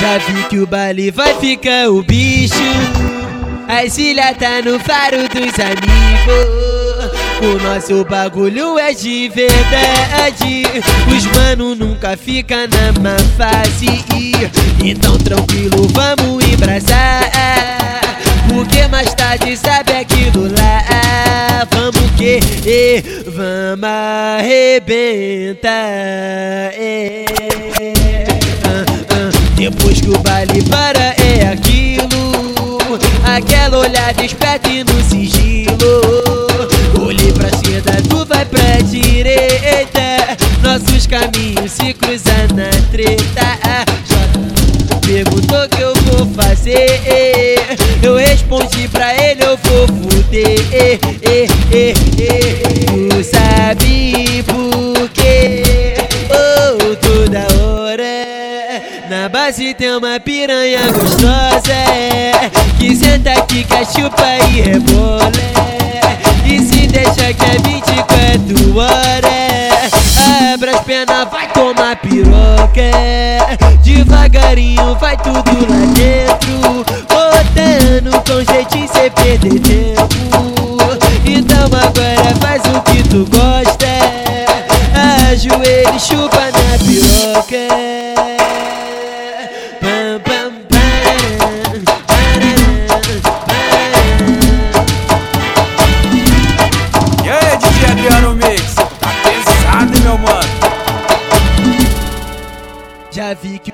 Já vi que o baile vai ficar o bicho. A Cília tá no faro dos amigos. O nosso bagulho é de verdade. Os mano nunca fica na má fase. Então tranquilo, vamos embrasar. Porque mais tarde sabe aquilo lá. Vamos que? E vamos arrebentar. É. Depois que o baile para é aquilo. Aquela olhada esperta e no sigilo. Olhei pra esquerda, tu vai pra direita. Nossos caminhos se cruzam na treta. Perguntou que eu vou fazer. Eu respondi pra ele, eu vou fuder. Tu sabe tem uma piranha gostosa Que senta aqui, chupa e rebola E se deixa que é 24 horas Abra as pernas, vai tomar piroca Devagarinho vai tudo lá dentro. Botando com jeitinho sem perder tempo. Então agora faz o que tu gosta Ajoelha e chupa na piroca Aí, DJ Adriano Mix? Tá pesado, meu mano? Já vi que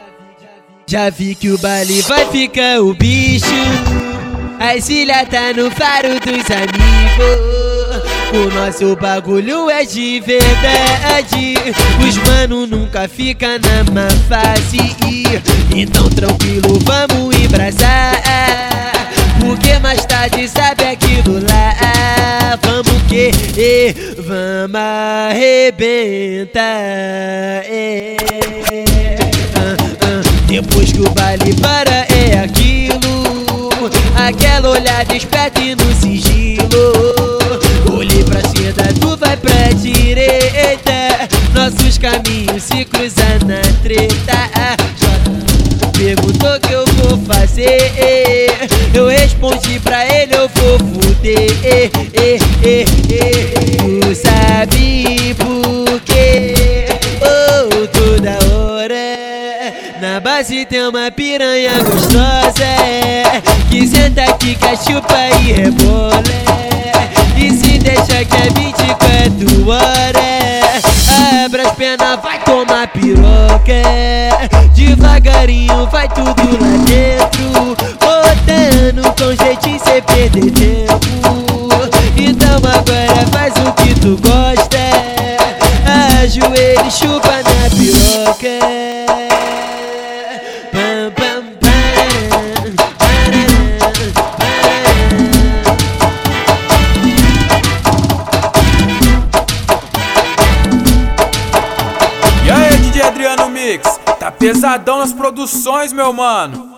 já vi que o baile vai ficar o bicho. A Cília tá no faro dos amigos. O nosso bagulho é de verdade. Os mano nunca fica na má fase. E vamos arrebentar. Depois que o baile para é aquilo. Aquela olhada esperta e no sigilo. Olhei pra esquerda, tu vai pra direita. Nossos caminhos se cruzam na treta. Perguntou o que eu vou fazer Eu respondi pra ele, eu vou fuder. Tu sabe por quê? Oh, toda hora. Na base tem uma piranha gostosa. Que senta aqui, que chupa e rebola. E se deixa que é 24 horas. Abra as pernas, vai tomar piroca. Devagarinho vai tudo lá dentro Botando com jeitinho sem perder tempo Então agora faz o que tu gosta Ajoelha e chupa na piroca E aí, DJ Adriano Mix? Tá pesadão nas produções, meu mano?